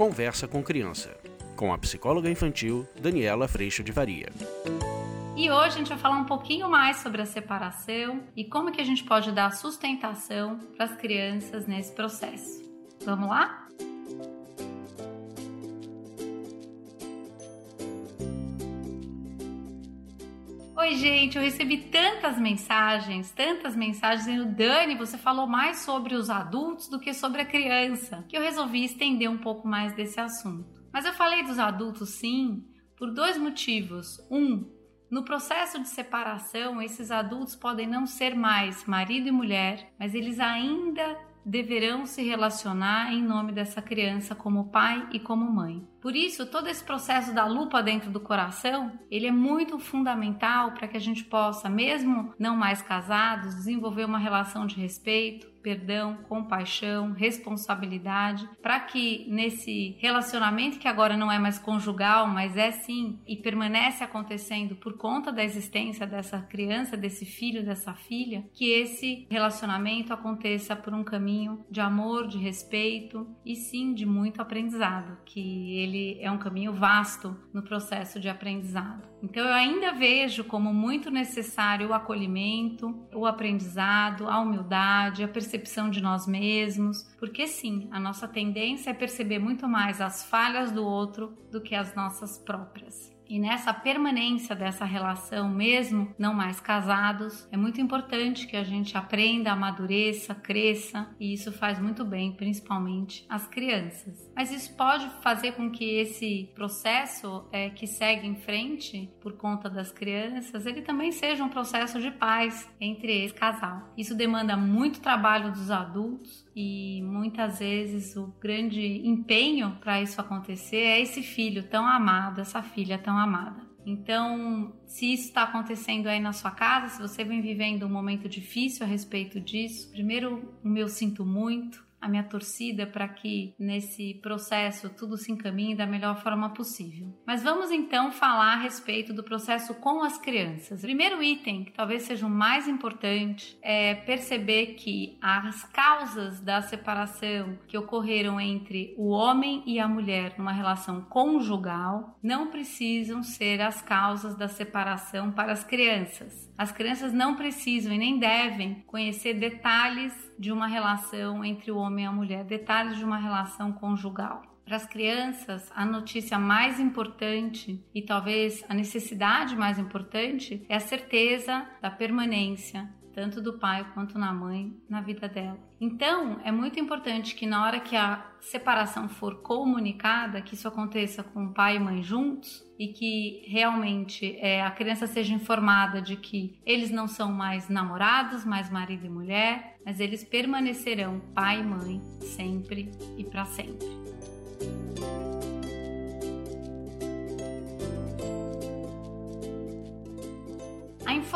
Conversa com Criança, com a psicóloga infantil Daniela Freixo de Varia. E hoje a gente vai falar um pouquinho mais sobre a separação e como que a gente pode dar sustentação para as crianças nesse processo. Vamos lá? Oi, gente, eu recebi tantas mensagens, tantas mensagens dizendo, Dani, você falou mais sobre os adultos do que sobre a criança, que eu resolvi estender um pouco mais desse assunto. Mas eu falei dos adultos sim, por dois motivos. Um, no processo de separação, esses adultos podem não ser mais marido e mulher, mas eles ainda deverão se relacionar em nome dessa criança como pai e como mãe. Por isso, todo esse processo da lupa dentro do coração, ele é muito fundamental para que a gente possa, mesmo não mais casados, desenvolver uma relação de respeito, perdão, compaixão, responsabilidade, para que nesse relacionamento que agora não é mais conjugal, mas é sim e permanece acontecendo por conta da existência dessa criança, desse filho, dessa filha, que esse relacionamento aconteça por um caminho de amor, de respeito e sim de muito aprendizado, que ele é um caminho vasto no processo de aprendizado. Então eu ainda vejo como muito necessário o acolhimento, o aprendizado, a humildade, a percepção de nós mesmos, porque sim, a nossa tendência é perceber muito mais as falhas do outro do que as nossas próprias. E nessa permanência dessa relação, mesmo não mais casados, é muito importante que a gente aprenda, amadureça, cresça, e isso faz muito bem, principalmente as crianças. Mas isso pode fazer com que esse processo é, que segue em frente por conta das crianças, ele também seja um processo de paz entre esse casal. Isso demanda muito trabalho dos adultos e muitas vezes o grande empenho para isso acontecer é esse filho tão amado, essa filha tão amada. Então, se isso está acontecendo aí na sua casa, se você vem vivendo um momento difícil a respeito disso, primeiro o meu sinto muito, a minha torcida para que nesse processo tudo se encaminhe da melhor forma possível. Mas vamos então falar a respeito do processo com as crianças. O primeiro item, que talvez seja o mais importante, é perceber que as causas da separação que ocorreram entre o homem e a mulher numa relação conjugal não precisam ser as causas da separação para as crianças. As crianças não precisam e nem devem conhecer detalhes de uma relação entre o homem e a mulher, detalhes de uma relação conjugal. Para as crianças, a notícia mais importante e talvez a necessidade mais importante é a certeza da permanência tanto do pai quanto na mãe, na vida dela. Então, é muito importante que na hora que a separação for comunicada, que isso aconteça com pai e mãe juntos e que realmente é, a criança seja informada de que eles não são mais namorados, mais marido e mulher, mas eles permanecerão pai e mãe sempre e para sempre.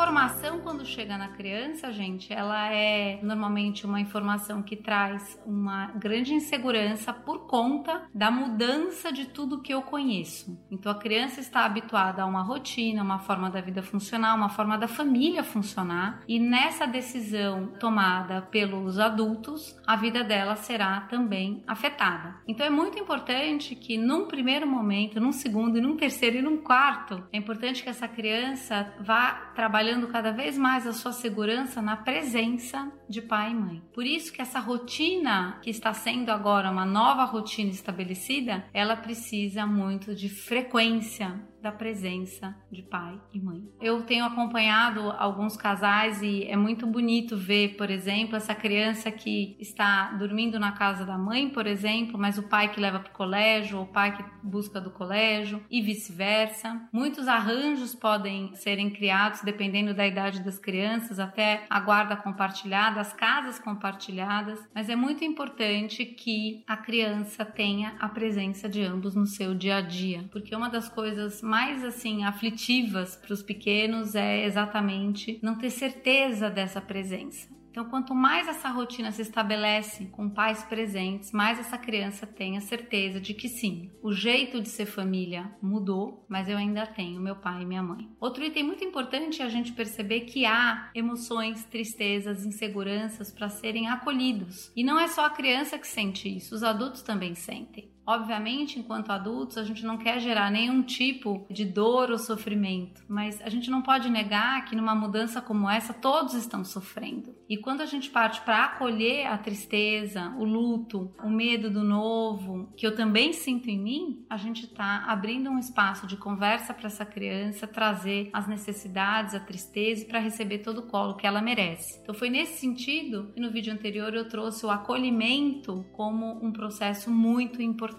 Informação quando chega na criança, gente, ela é normalmente uma informação que traz uma grande insegurança por conta da mudança de tudo que eu conheço. Então a criança está habituada a uma rotina, uma forma da vida funcionar, uma forma da família funcionar, e nessa decisão tomada pelos adultos, a vida dela será também afetada. Então é muito importante que num primeiro momento, num segundo, num terceiro e num quarto, é importante que essa criança vá trabalhando cada vez mais a sua segurança na presença de pai e mãe. Por isso que essa rotina que está sendo agora uma nova rotina estabelecida, ela precisa muito de frequência da presença de pai e mãe. Eu tenho acompanhado alguns casais e é muito bonito ver, por exemplo, essa criança que está dormindo na casa da mãe, por exemplo, mas o pai que leva para o colégio, ou o pai que busca do colégio e vice-versa. Muitos arranjos podem serem criados dependendo da idade das crianças, até a guarda compartilhada, as casas compartilhadas, mas é muito importante que a criança tenha a presença de ambos no seu dia a dia, porque uma das coisas mais mais assim aflitivas para os pequenos é exatamente não ter certeza dessa presença. Então, quanto mais essa rotina se estabelece com pais presentes, mais essa criança tem a certeza de que sim, o jeito de ser família mudou, mas eu ainda tenho meu pai e minha mãe. Outro item muito importante é a gente perceber que há emoções, tristezas, inseguranças para serem acolhidos. E não é só a criança que sente isso, os adultos também sentem. Obviamente, enquanto adultos, a gente não quer gerar nenhum tipo de dor ou sofrimento, mas a gente não pode negar que numa mudança como essa todos estão sofrendo. E quando a gente parte para acolher a tristeza, o luto, o medo do novo, que eu também sinto em mim, a gente está abrindo um espaço de conversa para essa criança trazer as necessidades, a tristeza para receber todo o colo que ela merece. Então foi nesse sentido que no vídeo anterior eu trouxe o acolhimento como um processo muito importante,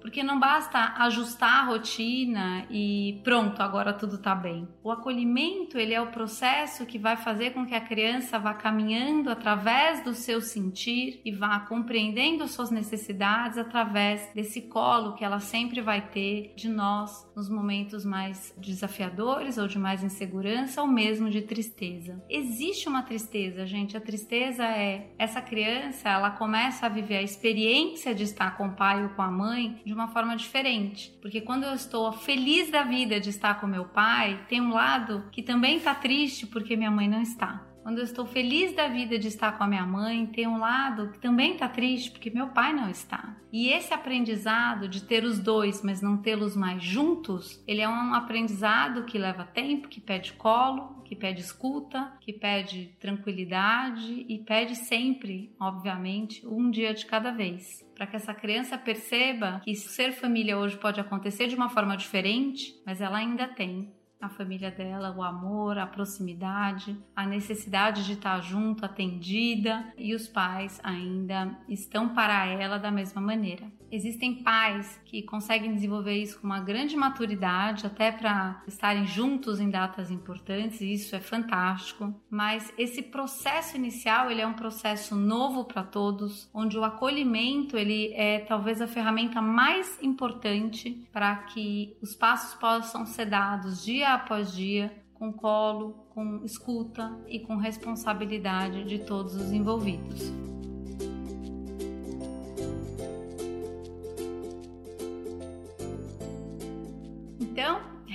porque não basta ajustar a rotina e pronto, agora tudo está bem. O acolhimento ele é o processo que vai fazer com que a criança vá caminhando através do seu sentir e vá compreendendo suas necessidades através desse colo que ela sempre vai ter de nós nos momentos mais desafiadores ou de mais insegurança ou mesmo de tristeza. Existe uma tristeza, gente. A tristeza é essa criança, ela começa a viver a experiência de estar com o pai ou com a mãe de uma forma diferente. Porque quando eu estou feliz da vida de estar com meu pai, tem um lado que também está triste porque minha mãe não está. Quando eu estou feliz da vida de estar com a minha mãe, tem um lado que também está triste porque meu pai não está. E esse aprendizado de ter os dois, mas não tê-los mais juntos, ele é um aprendizado que leva tempo, que pede colo, que pede escuta, que pede tranquilidade e pede sempre, obviamente, um dia de cada vez para que essa criança perceba que ser família hoje pode acontecer de uma forma diferente, mas ela ainda tem a família dela, o amor, a proximidade, a necessidade de estar junto, atendida, e os pais ainda estão para ela da mesma maneira. Existem pais que conseguem desenvolver isso com uma grande maturidade, até para estarem juntos em datas importantes, e isso é fantástico. Mas esse processo inicial, ele é um processo novo para todos, onde o acolhimento, ele é talvez a ferramenta mais importante para que os passos possam ser dados dia após dia, com colo, com escuta e com responsabilidade de todos os envolvidos.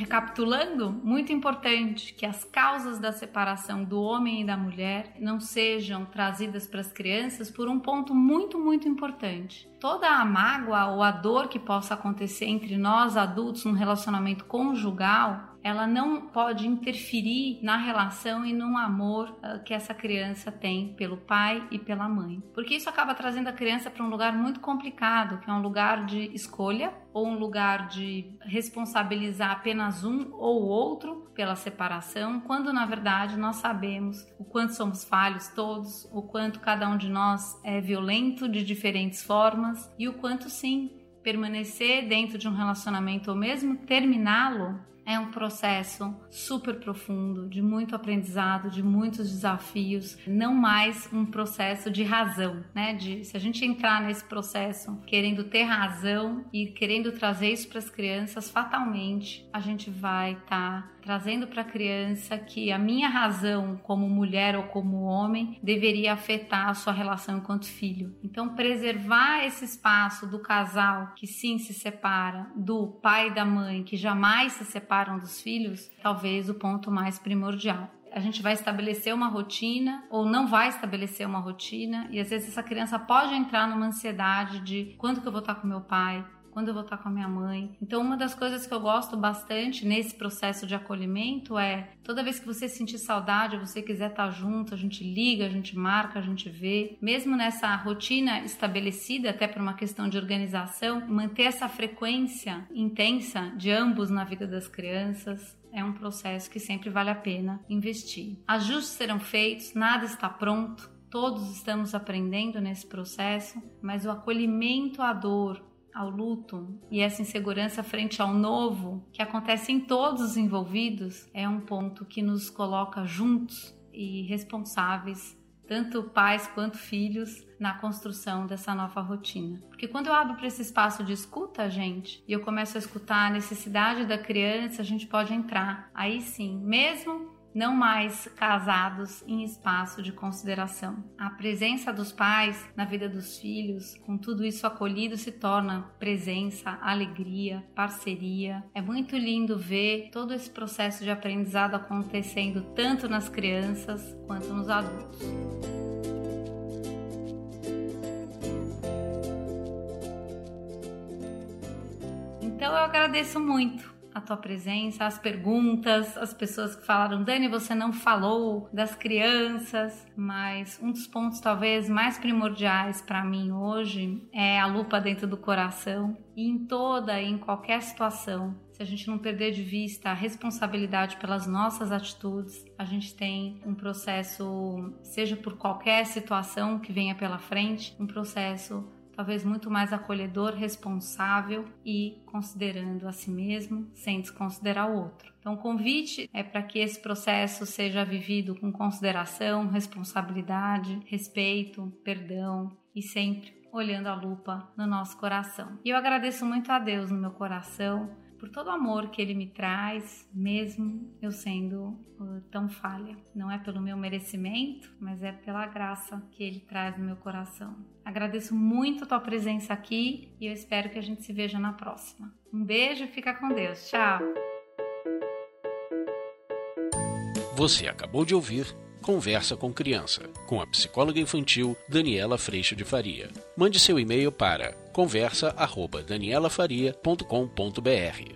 Recapitulando, muito importante que as causas da separação do homem e da mulher não sejam trazidas para as crianças por um ponto muito, muito importante. Toda a mágoa ou a dor que possa acontecer entre nós adultos num relacionamento conjugal ela não pode interferir na relação e no amor uh, que essa criança tem pelo pai e pela mãe. Porque isso acaba trazendo a criança para um lugar muito complicado, que é um lugar de escolha ou um lugar de responsabilizar apenas um ou outro pela separação, quando na verdade nós sabemos o quanto somos falhos todos, o quanto cada um de nós é violento de diferentes formas e o quanto sim permanecer dentro de um relacionamento ou mesmo terminá-lo é um processo super profundo, de muito aprendizado, de muitos desafios, não mais um processo de razão, né? De se a gente entrar nesse processo querendo ter razão e querendo trazer isso para as crianças, fatalmente a gente vai estar tá trazendo para a criança que a minha razão como mulher ou como homem deveria afetar a sua relação enquanto filho. Então, preservar esse espaço do casal que sim se separa, do pai e da mãe que jamais se separam dos filhos, talvez o ponto mais primordial a gente vai estabelecer uma rotina ou não vai estabelecer uma rotina e às vezes essa criança pode entrar numa ansiedade de quando que eu vou estar com meu pai, quando eu vou estar com a minha mãe. Então, uma das coisas que eu gosto bastante nesse processo de acolhimento é toda vez que você sentir saudade, você quiser estar junto, a gente liga, a gente marca, a gente vê. Mesmo nessa rotina estabelecida, até por uma questão de organização, manter essa frequência intensa de ambos na vida das crianças é um processo que sempre vale a pena investir. Ajustes serão feitos, nada está pronto. Todos estamos aprendendo nesse processo, mas o acolhimento à dor, ao luto e essa insegurança frente ao novo que acontece em todos os envolvidos é um ponto que nos coloca juntos e responsáveis, tanto pais quanto filhos, na construção dessa nova rotina. Porque quando eu abro para esse espaço de escuta, gente, e eu começo a escutar a necessidade da criança, a gente pode entrar. Aí sim, mesmo não mais casados em espaço de consideração. A presença dos pais na vida dos filhos, com tudo isso acolhido, se torna presença, alegria, parceria. É muito lindo ver todo esse processo de aprendizado acontecendo tanto nas crianças quanto nos adultos. agradeço muito tua presença, as perguntas, as pessoas que falaram, Dani, você não falou das crianças, mas um dos pontos talvez mais primordiais para mim hoje é a lupa dentro do coração e em toda e em qualquer situação. Se a gente não perder de vista a responsabilidade pelas nossas atitudes, a gente tem um processo, seja por qualquer situação que venha pela frente, um processo talvez muito mais acolhedor, responsável e considerando a si mesmo sem desconsiderar o outro. Então, o convite é para que esse processo seja vivido com consideração, responsabilidade, respeito, perdão e sempre olhando a lupa no nosso coração. E eu agradeço muito a Deus no meu coração por todo o amor que Ele me traz, mesmo eu sendo uh, tão falha. Não é pelo meu merecimento, mas é pela graça que Ele traz no meu coração. Agradeço muito a tua presença aqui e eu espero que a gente se veja na próxima. Um beijo fica com Deus. Tchau! Você acabou de ouvir Conversa com Criança, com a psicóloga infantil Daniela Freixo de Faria. Mande seu e-mail para conversa@danielafaria.com.br.